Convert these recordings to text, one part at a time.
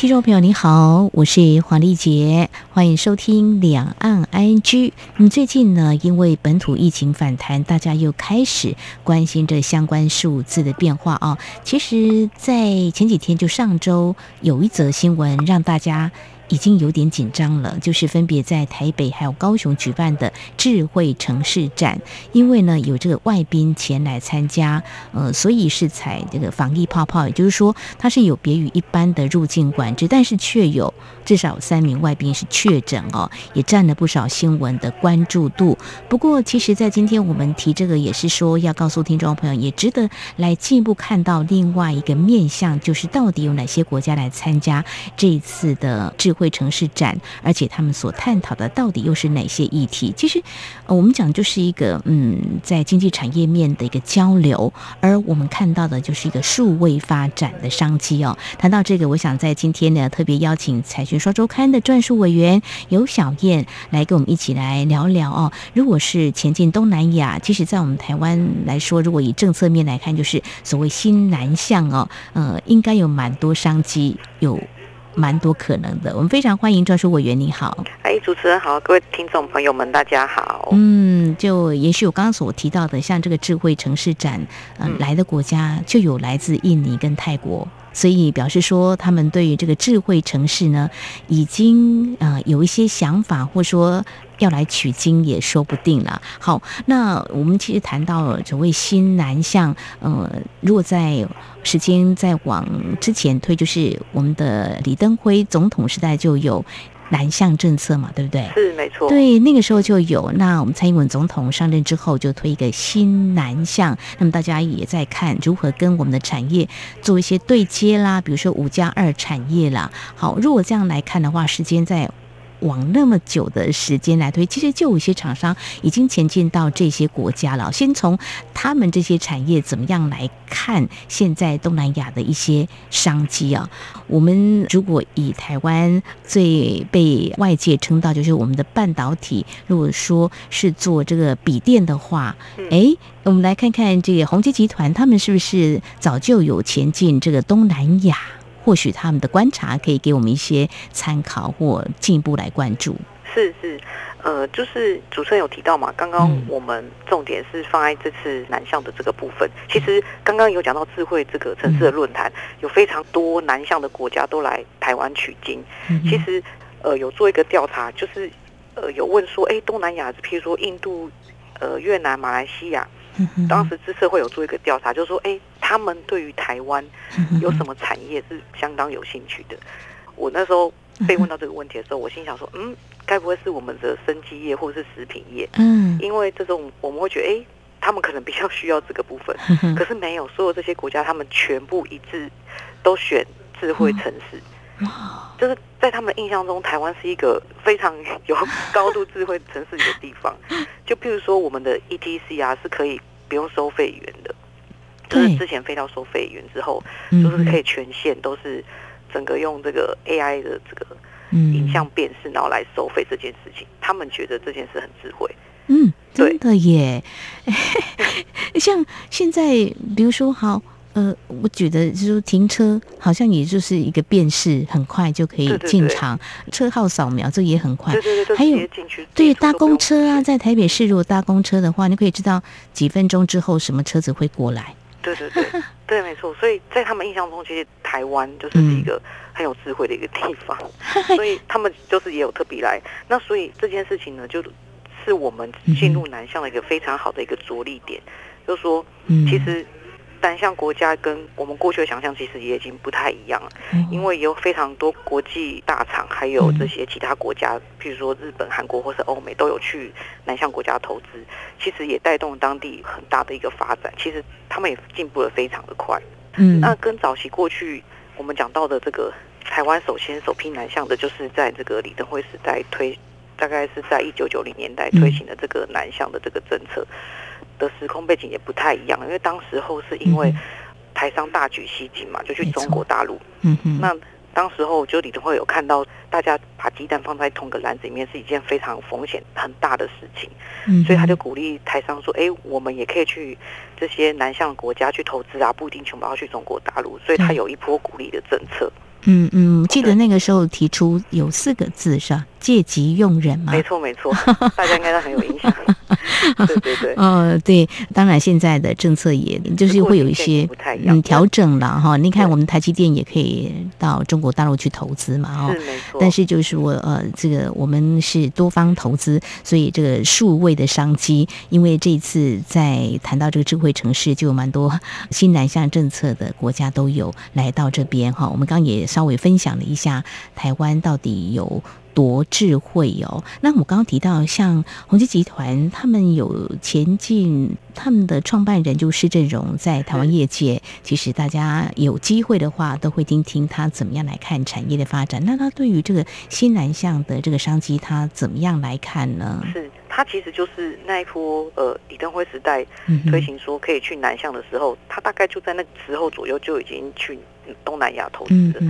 听众朋友，你好，我是黄丽杰，欢迎收听两岸 ING。最近呢，因为本土疫情反弹，大家又开始关心这相关数字的变化啊。其实，在前几天，就上周有一则新闻让大家。已经有点紧张了，就是分别在台北还有高雄举办的智慧城市展，因为呢有这个外宾前来参加，呃，所以是采这个防疫泡泡，也就是说它是有别于一般的入境管制，但是却有至少三名外宾是确诊哦，也占了不少新闻的关注度。不过，其实，在今天我们提这个，也是说要告诉听众朋友，也值得来进一步看到另外一个面向，就是到底有哪些国家来参加这一次的智会城市展，而且他们所探讨的到底又是哪些议题？其实，呃，我们讲就是一个嗯，在经济产业面的一个交流，而我们看到的就是一个数位发展的商机哦。谈到这个，我想在今天呢，特别邀请《财讯双周刊》的撰述委员游小燕来跟我们一起来聊聊哦。如果是前进东南亚，其实，在我们台湾来说，如果以政策面来看，就是所谓新南向哦，呃，应该有蛮多商机有。蛮多可能的，我们非常欢迎专属委员，你好。哎，主持人好，各位听众朋友们，大家好。嗯，就也许我刚刚所提到的，像这个智慧城市展，嗯、呃，来的国家就有来自印尼跟泰国。所以表示说，他们对于这个智慧城市呢，已经呃有一些想法，或说要来取经也说不定了。好，那我们其实谈到所谓新南向，呃，如果在时间再往之前推，就是我们的李登辉总统时代就有。南向政策嘛，对不对？是没错。对，那个时候就有。那我们蔡英文总统上任之后，就推一个新南向。那么大家也在看如何跟我们的产业做一些对接啦，比如说五加二产业啦。好，如果这样来看的话，时间在。往那么久的时间来推，其实就有一些厂商已经前进到这些国家了。先从他们这些产业怎么样来看现在东南亚的一些商机啊？我们如果以台湾最被外界称道就是我们的半导体，如果说是做这个笔电的话，哎，我们来看看这个宏基集团，他们是不是早就有前进这个东南亚？或许他们的观察可以给我们一些参考或进一步来关注。是是，呃，就是主持人有提到嘛，刚刚我们重点是放在这次南向的这个部分。嗯、其实刚刚有讲到智慧这个城市的论坛，嗯、有非常多南向的国家都来台湾取经。嗯、其实呃有做一个调查，就是呃有问说，哎，东南亚，譬如说印度、呃越南、马来西亚。当时资策会有做一个调查，就是说，哎，他们对于台湾有什么产业是相当有兴趣的？我那时候被问到这个问题的时候，我心想说，嗯，该不会是我们的生机业或者是食品业？嗯，因为这种我们会觉得，哎，他们可能比较需要这个部分，可是没有，所有这些国家他们全部一致都选智慧城市。就是在他们的印象中，台湾是一个非常有高度智慧城市的地方。就譬如说，我们的 ETC 啊是可以不用收费员的，就是之前飞到收费员之后，就是可以全线都是整个用这个 AI 的这个影像辨识，然后来收费这件事情，他们觉得这件事很智慧。嗯，真的耶。像现在，比如说好。呃，我觉得就是停车好像也就是一个辨识，很快就可以进场，对对对，车号扫描这也很快。对对对，还有对搭公车啊，在台北市如果搭公车的话，你可以知道几分钟之后什么车子会过来。对对对，对，没错。所以在他们印象中，其实台湾就是一个很有智慧的一个地方，嗯、所以他们就是也有特别来。那所以这件事情呢，就是我们进入南向的一个非常好的一个着力点，嗯、就是说，其实。南向国家跟我们过去的想象其实也已经不太一样了，因为有非常多国际大厂，还有这些其他国家，譬如说日本、韩国或是欧美都有去南向国家投资，其实也带动当地很大的一个发展。其实他们也进步得非常的快。嗯，那跟早期过去我们讲到的这个台湾首先首批南向的，就是在这个李登辉时代推，大概是在一九九零年代推行的这个南向的这个政策。的时空背景也不太一样，因为当时候是因为台商大举西进嘛，就去中国大陆。嗯哼。那当时候就李登辉有看到大家把鸡蛋放在同个篮子里面是一件非常风险很大的事情，嗯，所以他就鼓励台商说：“哎，我们也可以去这些南向国家去投资啊，不一定全部要去中国大陆。”所以他有一波鼓励的政策。嗯嗯，记得那个时候提出有四个字是吧？借机用人嘛。没错没错，大家应该都很有印象。对 对对，呃，对，当然现在的政策也就是会有一些嗯调整了哈。你看，我们台积电也可以到中国大陆去投资嘛，哈。但是就是我，呃，这个我们是多方投资，所以这个数位的商机，因为这一次在谈到这个智慧城市，就有蛮多新南向政策的国家都有来到这边哈。我们刚也稍微分享了一下台湾到底有。多智慧哦！那我刚刚提到，像宏基集团，他们有前进，他们的创办人就施振荣，在台湾业界，其实大家有机会的话，都会听听他怎么样来看产业的发展。那他对于这个新南向的这个商机，他怎么样来看呢？是他其实就是那一波呃李登辉时代推行说可以去南向的时候，他大概就在那时候左右就已经去。东南亚投资的，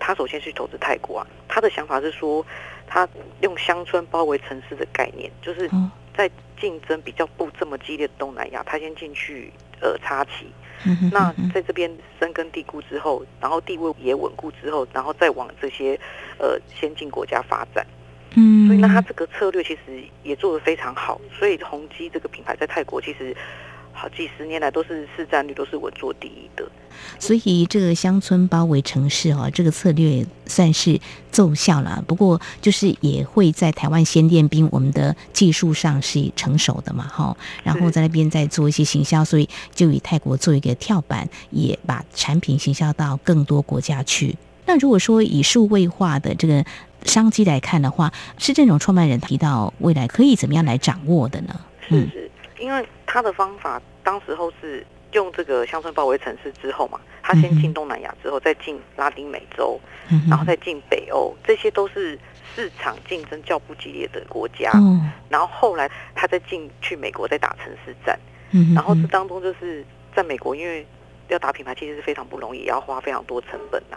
他首先去投资泰国啊。他的想法是说，他用乡村包围城市的概念，就是在竞争比较不这么激烈的东南亚，他先进去呃插旗。那在这边深根蒂固之后，然后地位也稳固之后，然后再往这些呃先进国家发展。嗯，所以那他这个策略其实也做得非常好。所以宏基这个品牌在泰国其实。好几十年来都是市占率都是稳坐第一的，所以这个乡村包围城市哦，这个策略算是奏效了。不过就是也会在台湾先练兵，我们的技术上是成熟的嘛，哈，然后在那边再做一些行销，所以就以泰国做一个跳板，也把产品行销到更多国家去。那如果说以数位化的这个商机来看的话，是这种创办人提到未来可以怎么样来掌握的呢？嗯，是是，因为。他的方法，当时候是用这个乡村包围城市之后嘛，他先进东南亚，之后再进拉丁美洲，然后再进北欧，这些都是市场竞争较不激烈的国家。然后后来他再进去美国，再打城市战。然后这当中就是在美国，因为要打品牌其实是非常不容易，也要花非常多成本呐。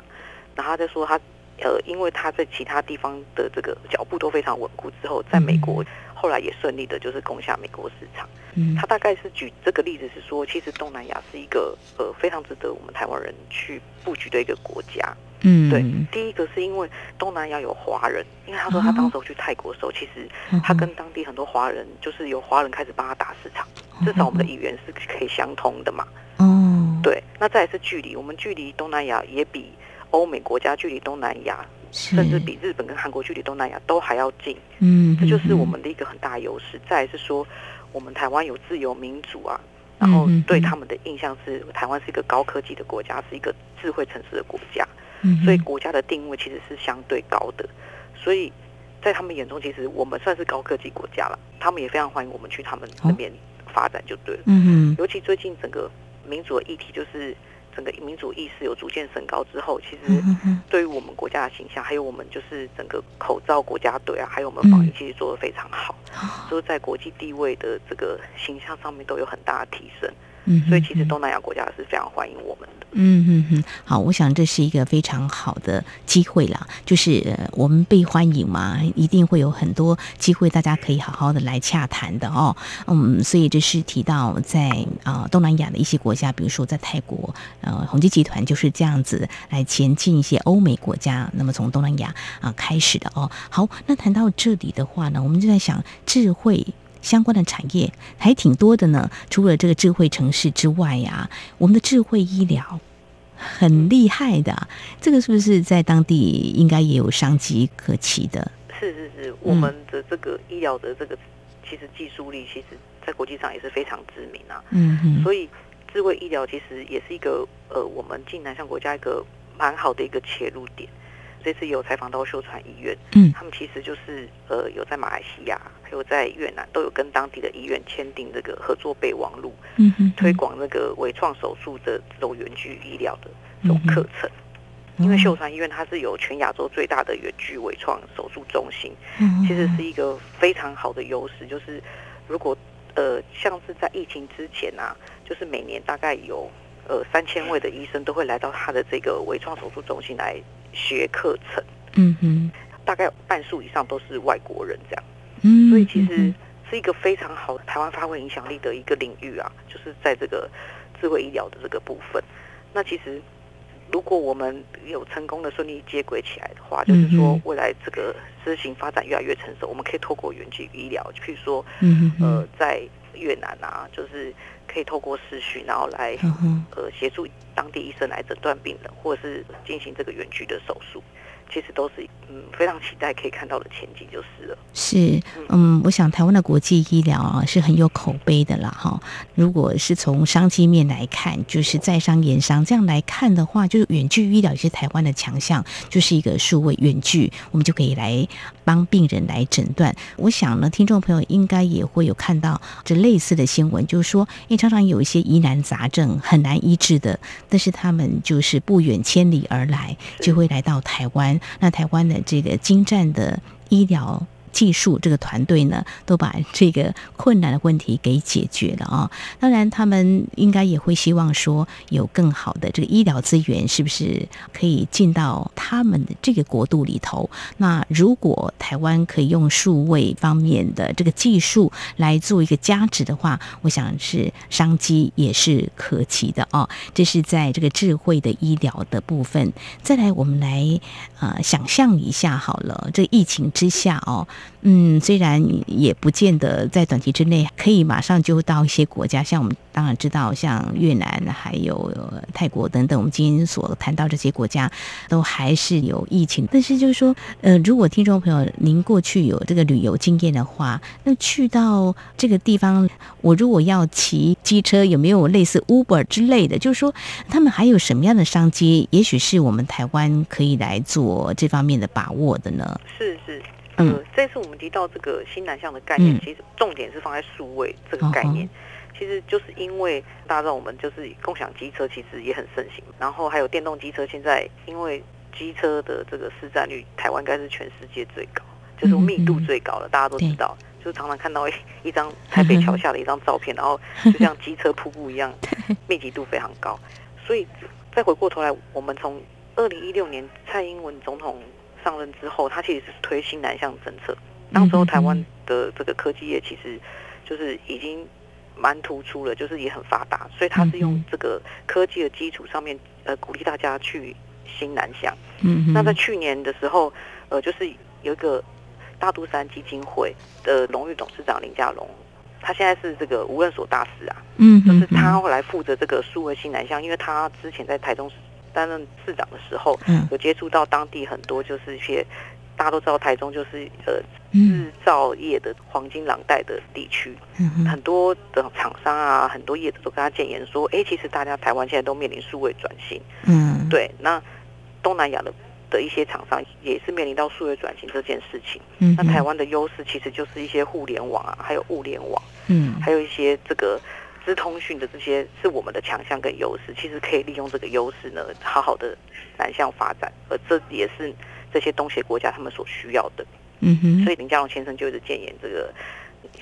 然后他在说他呃，因为他在其他地方的这个脚步都非常稳固之后，在美国。后来也顺利的，就是攻下美国市场。嗯，他大概是举这个例子是说，其实东南亚是一个呃非常值得我们台湾人去布局的一个国家。嗯，对，第一个是因为东南亚有华人，因为他说他当时候去泰国的时候，其实他跟当地很多华人，就是有华人开始帮他打市场，至少我们的语言是可以相通的嘛。哦，对，那再来是距离，我们距离东南亚也比欧美国家距离东南亚。甚至比日本跟韩国距离东南亚都还要近，嗯，这就是我们的一个很大优势。再来是说，我们台湾有自由民主啊，然后对他们的印象是台湾是一个高科技的国家，是一个智慧城市的国家，所以国家的定位其实是相对高的。所以在他们眼中，其实我们算是高科技国家了，他们也非常欢迎我们去他们那边发展就对了。嗯，尤其最近整个民主的议题就是。整个民主意识有逐渐升高之后，其实对于我们国家的形象，还有我们就是整个口罩国家队啊，还有我们防疫，其实做得非常好，所以在国际地位的这个形象上面都有很大的提升。所以其实东南亚国家是非常欢迎我们的。嗯嗯嗯，好，我想这是一个非常好的机会啦，就是我们被欢迎嘛，一定会有很多机会，大家可以好好的来洽谈的哦。嗯，所以这是提到在啊东南亚的一些国家，比如说在泰国，呃，宏基集团就是这样子来前进一些欧美国家，那么从东南亚啊开始的哦。好，那谈到这里的话呢，我们就在想智慧。相关的产业还挺多的呢。除了这个智慧城市之外呀、啊，我们的智慧医疗很厉害的。这个是不是在当地应该也有商机可期的？是是是，我们的这个医疗的这个其实技术力，其实在国际上也是非常知名啊。嗯嗯。所以智慧医疗其实也是一个呃，我们进南向国家一个蛮好的一个切入点。这次有采访到秀传医院，嗯，他们其实就是呃有在马来西亚，还有在越南都有跟当地的医院签订这个合作备忘录，嗯哼，推广那个微创手术的这种远距医疗的这种课程。因为秀传医院它是有全亚洲最大的远距微创手术中心，其实是一个非常好的优势。就是如果呃像是在疫情之前啊，就是每年大概有。呃三千位的医生都会来到他的这个微创手术中心来学课程。嗯哼，大概半数以上都是外国人这样。嗯，所以其实是一个非常好台湾发挥影响力的一个领域啊，就是在这个智慧医疗的这个部分。那其实。如果我们有成功的顺利接轨起来的话，就是说未来这个事情发展越来越成熟，我们可以透过远距医疗，就譬如说，呃，在越南啊，就是可以透过视讯，然后来呃协助当地医生来诊断病人，或者是进行这个远距的手术。其实都是嗯非常期待可以看到的前景就是了。是嗯，我想台湾的国际医疗啊是很有口碑的啦哈。如果是从商机面来看，就是在商言商这样来看的话，就是远距医疗也是台湾的强项，就是一个数位远距，我们就可以来帮病人来诊断。我想呢，听众朋友应该也会有看到这类似的新闻，就是说，因为常常有一些疑难杂症很难医治的，但是他们就是不远千里而来，就会来到台湾。那台湾的这个精湛的医疗。技术这个团队呢，都把这个困难的问题给解决了啊！当然，他们应该也会希望说，有更好的这个医疗资源，是不是可以进到他们的这个国度里头？那如果台湾可以用数位方面的这个技术来做一个加值的话，我想是商机也是可期的哦。这是在这个智慧的医疗的部分。再来，我们来呃想象一下好了，这疫情之下哦。嗯，虽然也不见得在短期之内可以马上就到一些国家，像我们当然知道，像越南还有泰国等等，我们今天所谈到这些国家都还是有疫情。但是就是说，呃，如果听众朋友您过去有这个旅游经验的话，那去到这个地方，我如果要骑机车，有没有类似 Uber 之类的？就是说，他们还有什么样的商机？也许是我们台湾可以来做这方面的把握的呢？是是。呃，这次我们提到这个新南向的概念，嗯、其实重点是放在数位这个概念。哦、其实就是因为大家知道，我们就是共享机车其实也很盛行，然后还有电动机车。现在因为机车的这个市占率，台湾应该是全世界最高，就是密度最高的。嗯、大家都知道，就是常常看到一一张台北桥下的一张照片，然后就像机车瀑布一样，密集度非常高。所以再回过头来，我们从二零一六年蔡英文总统。上任之后，他其实是推新南向政策。当时候台湾的这个科技业其实就是已经蛮突出了，就是也很发达，所以他是用这个科技的基础上面，呃，鼓励大家去新南向。嗯，那在去年的时候，呃，就是有一个大肚山基金会的荣誉董事长林家龙，他现在是这个无任所大使啊。嗯，就是他后来负责这个数位新南向，因为他之前在台中市。担任市长的时候，有接触到当地很多，就是一些大家都知道，台中就是呃制造业的黄金廊带的地区，很多的厂商啊，很多业者都跟他建言说，哎，其实大家台湾现在都面临数位转型，嗯，对，那东南亚的的一些厂商也是面临到数位转型这件事情，嗯，那台湾的优势其实就是一些互联网啊，还有物联网，嗯，还有一些这个。资通讯的这些是我们的强项跟优势，其实可以利用这个优势呢，好好的南向发展，而这也是这些东协国家他们所需要的。嗯哼，所以林佳龙先生就一直建言这个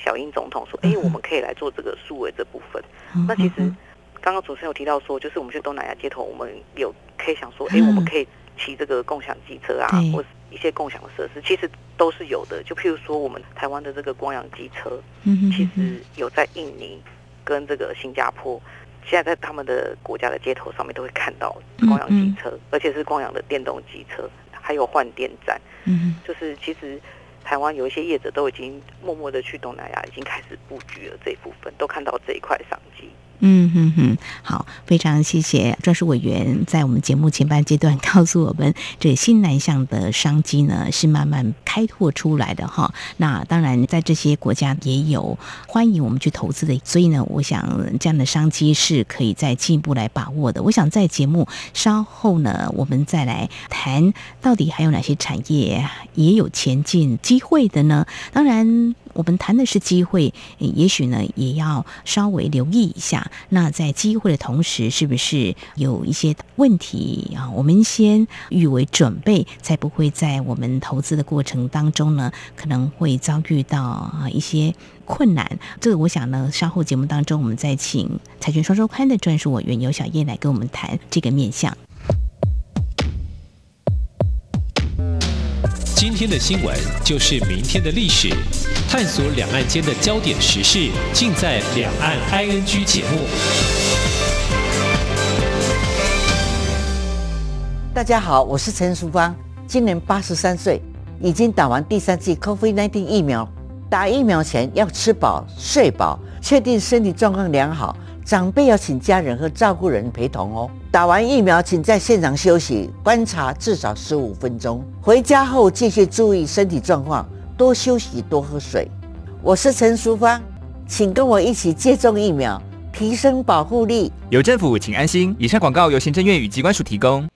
小英总统说：“哎、欸，我们可以来做这个数位这部分。嗯哼”那其实刚刚主持人有提到说，就是我们去东南亚街头，我们有可以想说：“哎、欸，我们可以骑这个共享机车啊，对或者一些共享的设施，其实都是有的。”就譬如说，我们台湾的这个光阳机车，嗯哼，其实有在印尼。跟这个新加坡，现在在他们的国家的街头上面都会看到光阳机车，嗯嗯，而且是光阳的电动机车，还有换电站。嗯，就是其实台湾有一些业者都已经默默的去东南亚，已经开始布局了这一部分，都看到这一块商机。嗯哼哼，好，非常谢谢专属委员在我们节目前半阶段告诉我们，这新南向的商机呢是慢慢开拓出来的哈。那当然，在这些国家也有欢迎我们去投资的，所以呢，我想这样的商机是可以再进一步来把握的。我想在节目稍后呢，我们再来谈到底还有哪些产业也有前进机会的呢？当然。我们谈的是机会，也许呢也要稍微留意一下。那在机会的同时，是不是有一些问题啊？我们先预为准备，才不会在我们投资的过程当中呢，可能会遭遇到啊一些困难。这个我想呢，稍后节目当中，我们再请财讯双周刊的专属委员游小燕来跟我们谈这个面向。今天的新闻就是明天的历史，探索两岸间的焦点时事，尽在《两岸 ING》节目。大家好，我是陈淑芳，今年八十三岁，已经打完第三剂 COVID-19 疫苗。打疫苗前要吃饱、睡饱，确定身体状况良好。长辈要请家人和照顾人陪同哦。打完疫苗，请在现场休息观察至少十五分钟。回家后继续注意身体状况，多休息，多喝水。我是陈淑芳，请跟我一起接种疫苗，提升保护力。有政府，请安心。以上广告由行政院与机关署提供。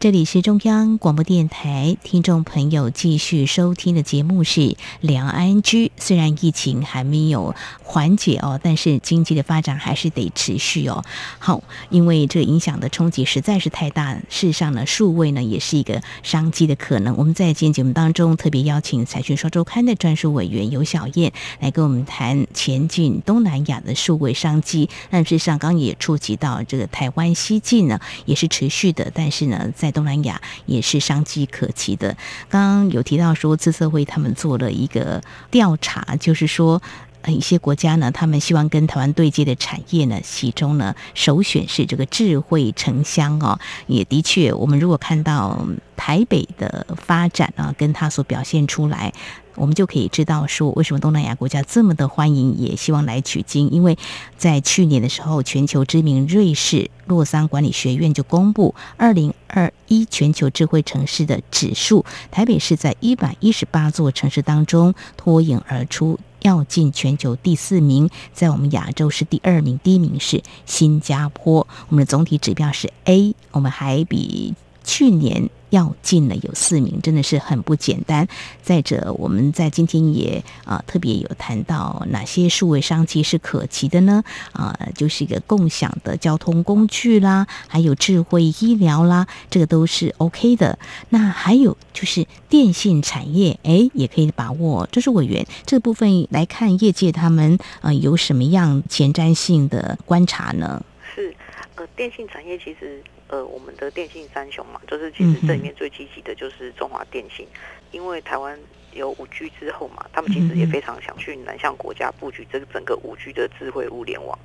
这里是中央广播电台，听众朋友继续收听的节目是《梁安居》。虽然疫情还没有缓解哦，但是经济的发展还是得持续哦。好，因为这影响的冲击实在是太大。事实上呢，数位呢也是一个商机的可能。我们在今天节目当中特别邀请《财讯双周刊》的专属委员游小燕来跟我们谈前进东南亚的数位商机。但事实上，刚也触及到这个台湾西进呢，也是持续的。但是呢，在在东南亚也是商机可期的。刚刚有提到说，资策会他们做了一个调查，就是说，呃，一些国家呢，他们希望跟台湾对接的产业呢，其中呢，首选是这个智慧城乡哦。也的确，我们如果看到台北的发展啊，跟它所表现出来。我们就可以知道说，为什么东南亚国家这么的欢迎，也希望来取经。因为在去年的时候，全球知名瑞士洛桑管理学院就公布二零二一全球智慧城市的指数，台北市在一百一十八座城市当中脱颖而出，要进全球第四名，在我们亚洲是第二名，第一名是新加坡。我们的总体指标是 A，我们还比去年。要进了有四名，真的是很不简单。再者，我们在今天也啊、特别有谈到哪些数位商机是可期的呢？啊、就是一个共享的交通工具啦，还有智慧医疗啦，这个都是 OK 的。那还有就是电信产业，哎，也可以把握。这是委员这部分来看，业界他们啊、有什么样前瞻性的观察呢？是呃，电信产业其实。呃，我们的电信三雄嘛，就是其实这里面最积极的就是中华电信，因为台湾有五 G 之后嘛，他们其实也非常想去南向国家布局这个整个五 G 的智慧物联网。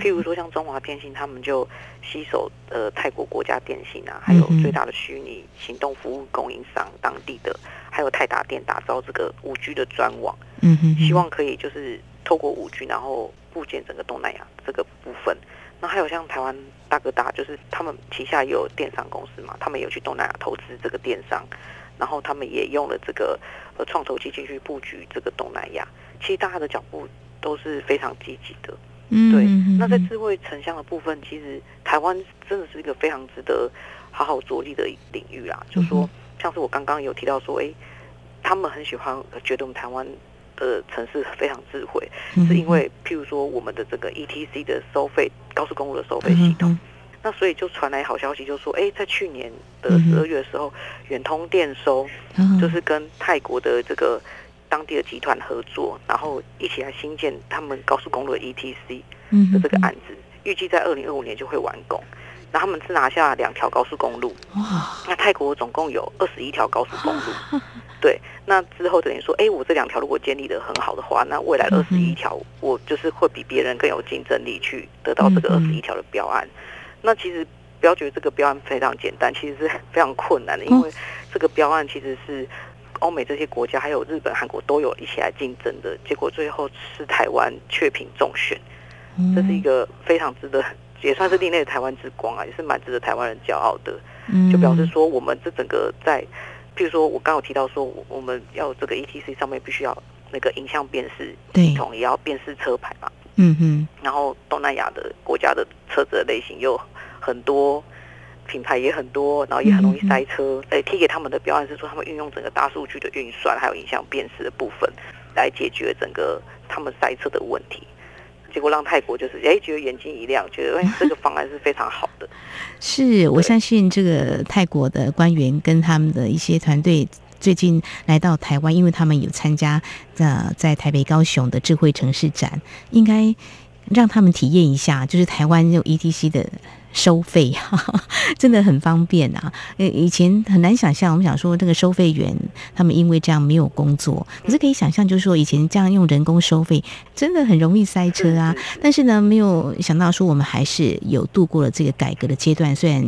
譬如说像中华电信，他们就吸收呃泰国国家电信啊，还有最大的虚拟行动服务供应商当地的，还有泰达电打造这个五 G 的专网，嗯哼，希望可以就是透过五 G，然后布建整个东南亚这个部分。那还有像台湾大哥大，就是他们旗下也有电商公司嘛，他们有去东南亚投资这个电商，然后他们也用了这个呃创投基金去布局这个东南亚。其实大家的脚步都是非常积极的，嗯，对。那在智慧城乡的部分，其实台湾真的是一个非常值得好好着力的领域啦。就是说，像是我刚刚有提到说，哎，他们很喜欢，觉得我们台湾。的城市非常智慧，是因为譬如说我们的这个 ETC 的收费高速公路的收费系统，那所以就传来好消息，就说哎，在去年的十二月的时候，远通电收就是跟泰国的这个当地的集团合作，然后一起来新建他们高速公路的 ETC 的这个案子，预计在二零二五年就会完工。然后他们是拿下两条高速公路，那泰国总共有二十一条高速公路。对，那之后等于说，哎，我这两条如果建立的很好的话，那未来二十一条，我就是会比别人更有竞争力，去得到这个二十一条的标案。那其实不要觉得这个标案非常简单，其实是非常困难的，因为这个标案其实是欧美这些国家，还有日本、韩国都有一起来竞争的，结果最后是台湾雀屏中选，这是一个非常值得，也算是另类的台湾之光啊，也是蛮值得台湾人骄傲的。就表示说，我们这整个在。譬如说，我刚有提到说，我们要这个 ETC 上面必须要那个影像辨识系统，也要辨识车牌嘛。嗯嗯。然后东南亚的国家的车子的类型有很多，品牌也很多，然后也很容易塞车。哎，提给他们的标案是说，他们运用整个大数据的运算，还有影像辨识的部分，来解决整个他们塞车的问题。结果让泰国就是哎，觉得眼睛一亮，觉得哎，这个方案是非常好的。是我相信这个泰国的官员跟他们的一些团队最近来到台湾，因为他们有参加呃在台北、高雄的智慧城市展，应该让他们体验一下，就是台湾有 ETC 的。收费哈哈，真的很方便啊！呃，以前很难想象，我们想说这个收费员他们因为这样没有工作，可是可以想象，就是说以前这样用人工收费，真的很容易塞车啊。但是呢，没有想到说我们还是有度过了这个改革的阶段，虽然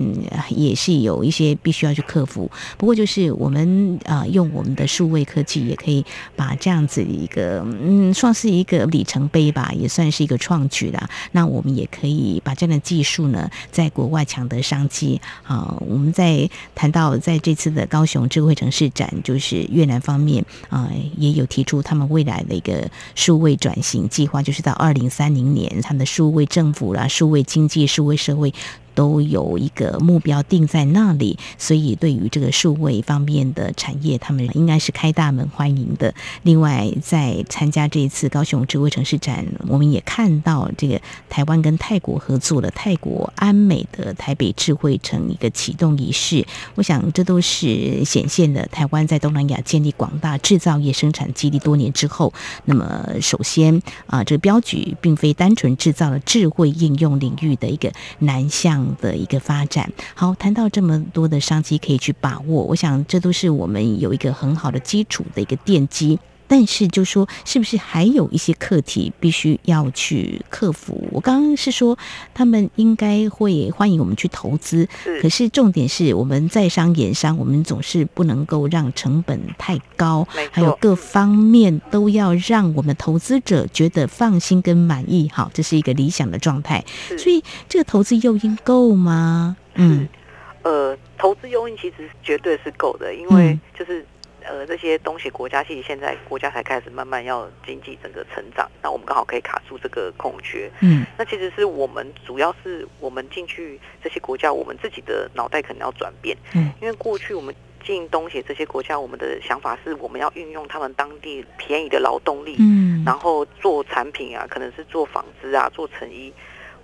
也是有一些必须要去克服，不过就是我们啊、呃，用我们的数位科技，也可以把这样子一个嗯，算是一个里程碑吧，也算是一个创举啦。那我们也可以把这样的技术呢。在国外抢得商机啊！我们在谈到在这次的高雄智慧城市展，就是越南方面啊，也有提出他们未来的一个数位转型计划，就是到二零三零年，他们的数位政府啦、数位经济、数位社会。都有一个目标定在那里，所以对于这个数位方面的产业，他们应该是开大门欢迎的。另外，在参加这一次高雄智慧城市展，我们也看到这个台湾跟泰国合作的泰国安美的台北智慧城一个启动仪式。我想，这都是显现了台湾在东南亚建立广大制造业生产基地多年之后，那么首先啊，这个标举并非单纯制造了智慧应用领域的一个南向。的一个发展，好，谈到这么多的商机可以去把握，我想这都是我们有一个很好的基础的一个奠基。但是就说是不是还有一些课题必须要去克服？我刚刚是说他们应该会欢迎我们去投资，可是重点是我们在商言商，我们总是不能够让成本太高，还有各方面都要让我们投资者觉得放心跟满意。好，这是一个理想的状态。所以这个投资诱因够吗？嗯，呃，投资诱因其实绝对是够的，因为就是。呃，这些东西国家其实现在国家才开始慢慢要经济整个成长，那我们刚好可以卡住这个空缺。嗯，那其实是我们主要是我们进去这些国家，我们自己的脑袋可能要转变。嗯，因为过去我们进东协这些国家，我们的想法是我们要运用他们当地便宜的劳动力，嗯，然后做产品啊，可能是做纺织啊，做成衣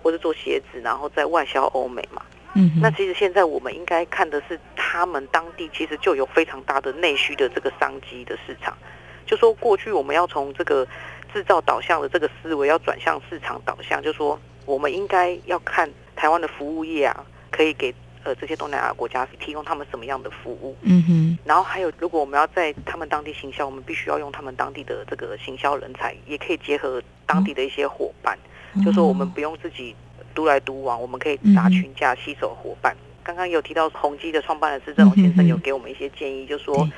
或者做鞋子，然后在外销欧美嘛。嗯，那其实现在我们应该看的是，他们当地其实就有非常大的内需的这个商机的市场。就说过去我们要从这个制造导向的这个思维，要转向市场导向，就说我们应该要看台湾的服务业啊，可以给呃这些东南亚国家提供他们什么样的服务。嗯哼。然后还有，如果我们要在他们当地行销，我们必须要用他们当地的这个行销人才，也可以结合当地的一些伙伴，就说我们不用自己。独来独往，我们可以打群架，携手伙伴。刚刚有提到宏基的创办人施正荣先生有给我们一些建议，就说，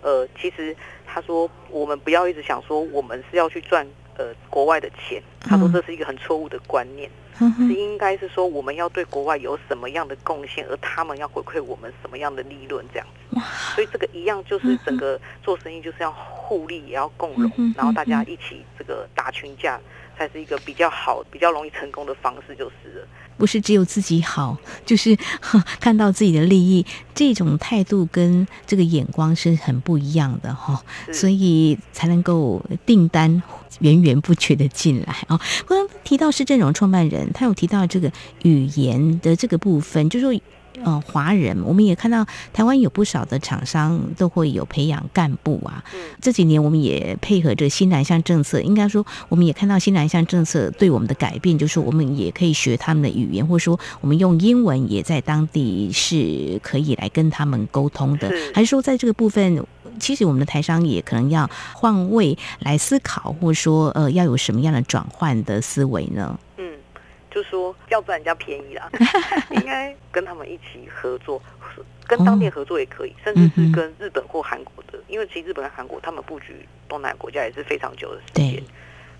呃，其实他说我们不要一直想说我们是要去赚呃国外的钱，他说这是一个很错误的观念，是应该是说我们要对国外有什么样的贡献，而他们要回馈我们什么样的利润这样子。所以这个一样就是整个做生意就是要互利，也要共荣，然后大家一起这个打群架。才是一个比较好、比较容易成功的方式，就是了。不是只有自己好，就是 看到自己的利益，这种态度跟这个眼光是很不一样的哈，所以才能够订单源源不绝的进来啊。刚刚提到是这种创办人，他有提到这个语言的这个部分，就是说。呃，华人，我们也看到台湾有不少的厂商都会有培养干部啊。嗯，这几年我们也配合着新南向政策，应该说我们也看到新南向政策对我们的改变，就是我们也可以学他们的语言，或者说我们用英文也在当地是可以来跟他们沟通的。还是说在这个部分，其实我们的台商也可能要换位来思考，或者说呃要有什么样的转换的思维呢？就说要占人家便宜啦，应该跟他们一起合作，跟当地合作也可以，甚至是跟日本或韩国的，因为其实日本和韩国他们布局东南亚国家也是非常久的时间，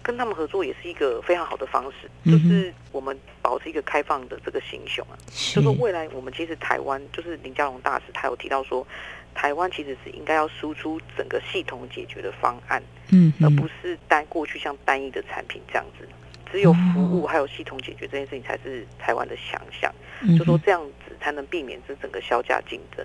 跟他们合作也是一个非常好的方式，就是我们保持一个开放的这个心胸啊，就说未来我们其实台湾就是林佳龙大使他有提到说，台湾其实是应该要输出整个系统解决的方案，嗯，而不是单过去像单一的产品这样子。只有服务还有系统解决这件事情才是台湾的强项，就说这样子才能避免这整个销价竞争，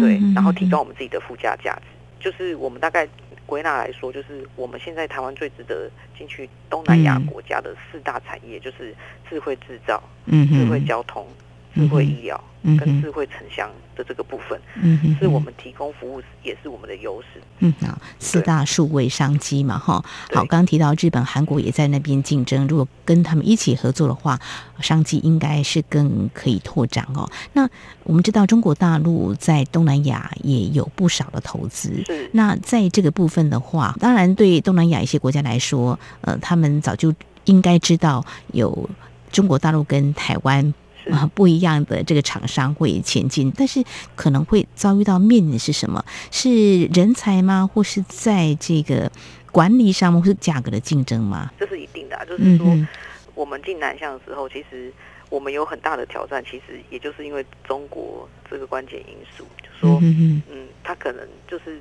对，然后提高我们自己的附加价值。就是我们大概归纳来说，就是我们现在台湾最值得进去东南亚国家的四大产业，就是智慧制造、嗯、智慧交通、智慧医疗。跟智慧城乡的这个部分，嗯哼，是我们提供服务，也是我们的优势。嗯，好，四大数位商机嘛，哈，好，刚提到日本、韩国也在那边竞争，如果跟他们一起合作的话，商机应该是更可以拓展哦。那我们知道中国大陆在东南亚也有不少的投资，那在这个部分的话，当然对东南亚一些国家来说，呃，他们早就应该知道有中国大陆跟台湾。啊，不一样的这个厂商会前进，但是可能会遭遇到面临的是什么？是人才吗？或是在这个管理上吗？或是价格的竞争吗？这是一定的啊，就是说我们进南向的时候，其实我们有很大的挑战，其实也就是因为中国这个关键因素，就说嗯嗯，他可能就是。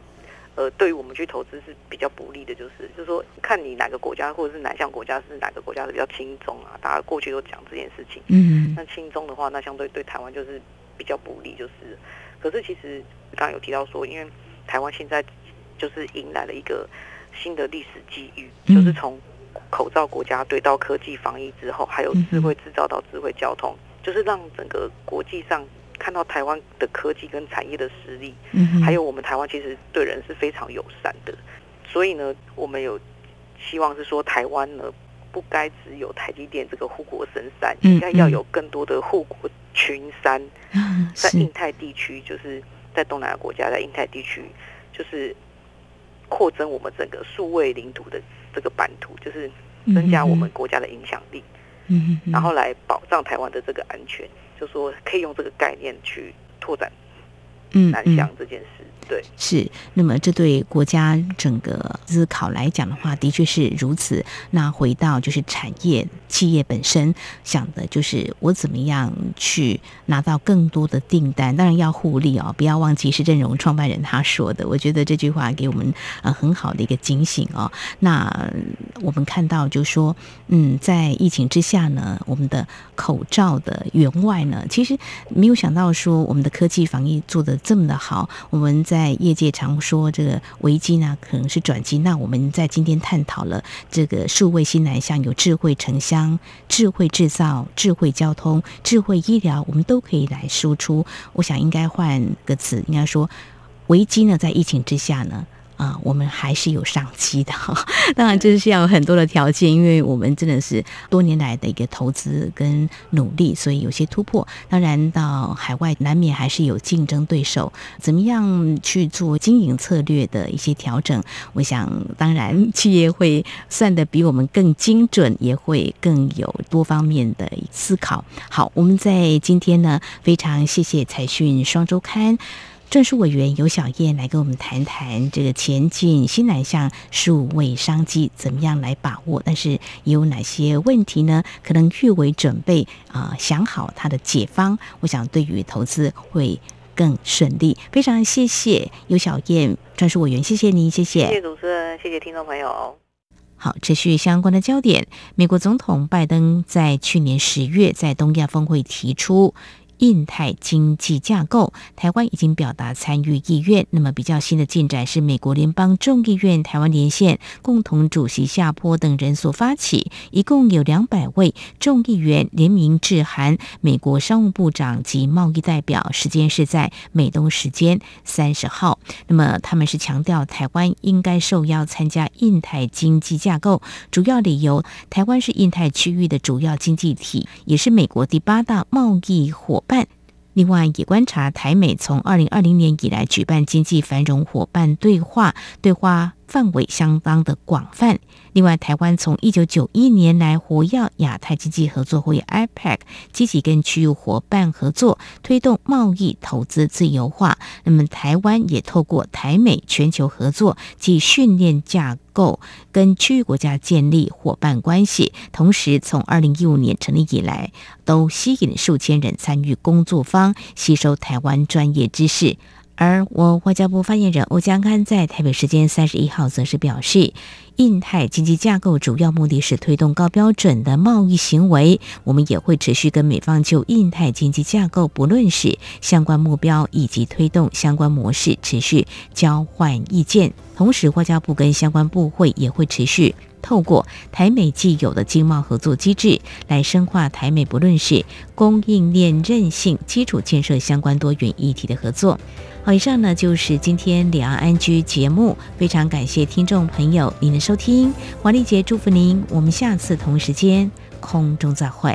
呃，对于我们去投资是比较不利的，就是就是说，看你哪个国家或者是哪项国家是哪个国家是比较轻中啊，大家过去都讲这件事情。嗯，那轻中的话，那相对对台湾就是比较不利，就是。可是其实刚刚有提到说，因为台湾现在就是迎来了一个新的历史机遇，就是从口罩国家队到科技防疫之后，还有智慧制造到智慧交通，就是让整个国际上。看到台湾的科技跟产业的实力，嗯，还有我们台湾其实对人是非常友善的，所以呢，我们有希望是说台湾呢不该只有台积电这个护国神山，应该要有更多的护国群山，在印太地区，就是在东南亚国家，在印太地区，就是扩增我们整个数位领土的这个版图，就是增加我们国家的影响力，嗯，然后来保障台湾的这个安全。就说可以用这个概念去拓展，嗯，南向这件事。对，是。那么，这对国家整个思考来讲的话，的确是如此。那回到就是产业企业本身想的，就是我怎么样去拿到更多的订单。当然要互利哦，不要忘记是任荣创办人他说的。我觉得这句话给我们呃很好的一个警醒哦。那我们看到就说，嗯，在疫情之下呢，我们的口罩的员外呢，其实没有想到说我们的科技防疫做得这么的好，我们在。在业界常说这个危机呢，可能是转机。那我们在今天探讨了这个数位新南向，有智慧城乡、智慧制造、智慧交通、智慧医疗，我们都可以来输出。我想应该换个词，应该说危机呢，在疫情之下呢。啊，我们还是有商机的。当然，这是要有很多的条件，因为我们真的是多年来的一个投资跟努力，所以有些突破。当然，到海外难免还是有竞争对手，怎么样去做经营策略的一些调整？我想，当然企业会算得比我们更精准，也会更有多方面的思考。好，我们在今天呢，非常谢谢财讯双周刊。专属委员尤小燕来跟我们谈谈这个前进新南向数位商机怎么样来把握，但是有哪些问题呢？可能预为准备啊、想好它的解方，我想对于投资会更顺利。非常谢谢尤小燕专属委员，谢谢您，谢谢。谢谢主持人，谢谢听众朋友。好，持续相关的焦点，美国总统拜登在去年十月在东亚峰会提出。印太经济架构，台湾已经表达参与意愿。那么比较新的进展是，美国联邦众议院台湾连线共同主席夏波等人所发起，一共有两百位众议员联名致函美国商务部长及贸易代表，时间是在美东时间三十号。那么他们是强调台湾应该受邀参加印太经济架构，主要理由，台湾是印太区域的主要经济体，也是美国第八大贸易伙办。另外，也观察台美从二零二零年以来举办经济繁荣伙伴对话，对话范围相当的广泛。另外，台湾从一九九一年来活跃亚太经济合作会 （IPEC），积极跟区域伙伴合作，推动贸易投资自由化。那么，台湾也透过台美全球合作及训练架构，跟区域国家建立伙伴关系。同时，从二零一五年成立以来，都吸引数千人参与工作坊，吸收台湾专业知识。而我外交部发言人欧江安在台北时间三十一号则是表示，印太经济架构主要目的是推动高标准的贸易行为，我们也会持续跟美方就印太经济架构，不论是相关目标以及推动相关模式，持续交换意见。同时，外交部跟相关部会也会持续透过台美既有的经贸合作机制，来深化台美不论是供应链韧性、基础建设相关多元议题的合作。好，以上呢就是今天两岸安居节目，非常感谢听众朋友您的收收听，黄丽杰祝福您，我们下次同一时间空中再会。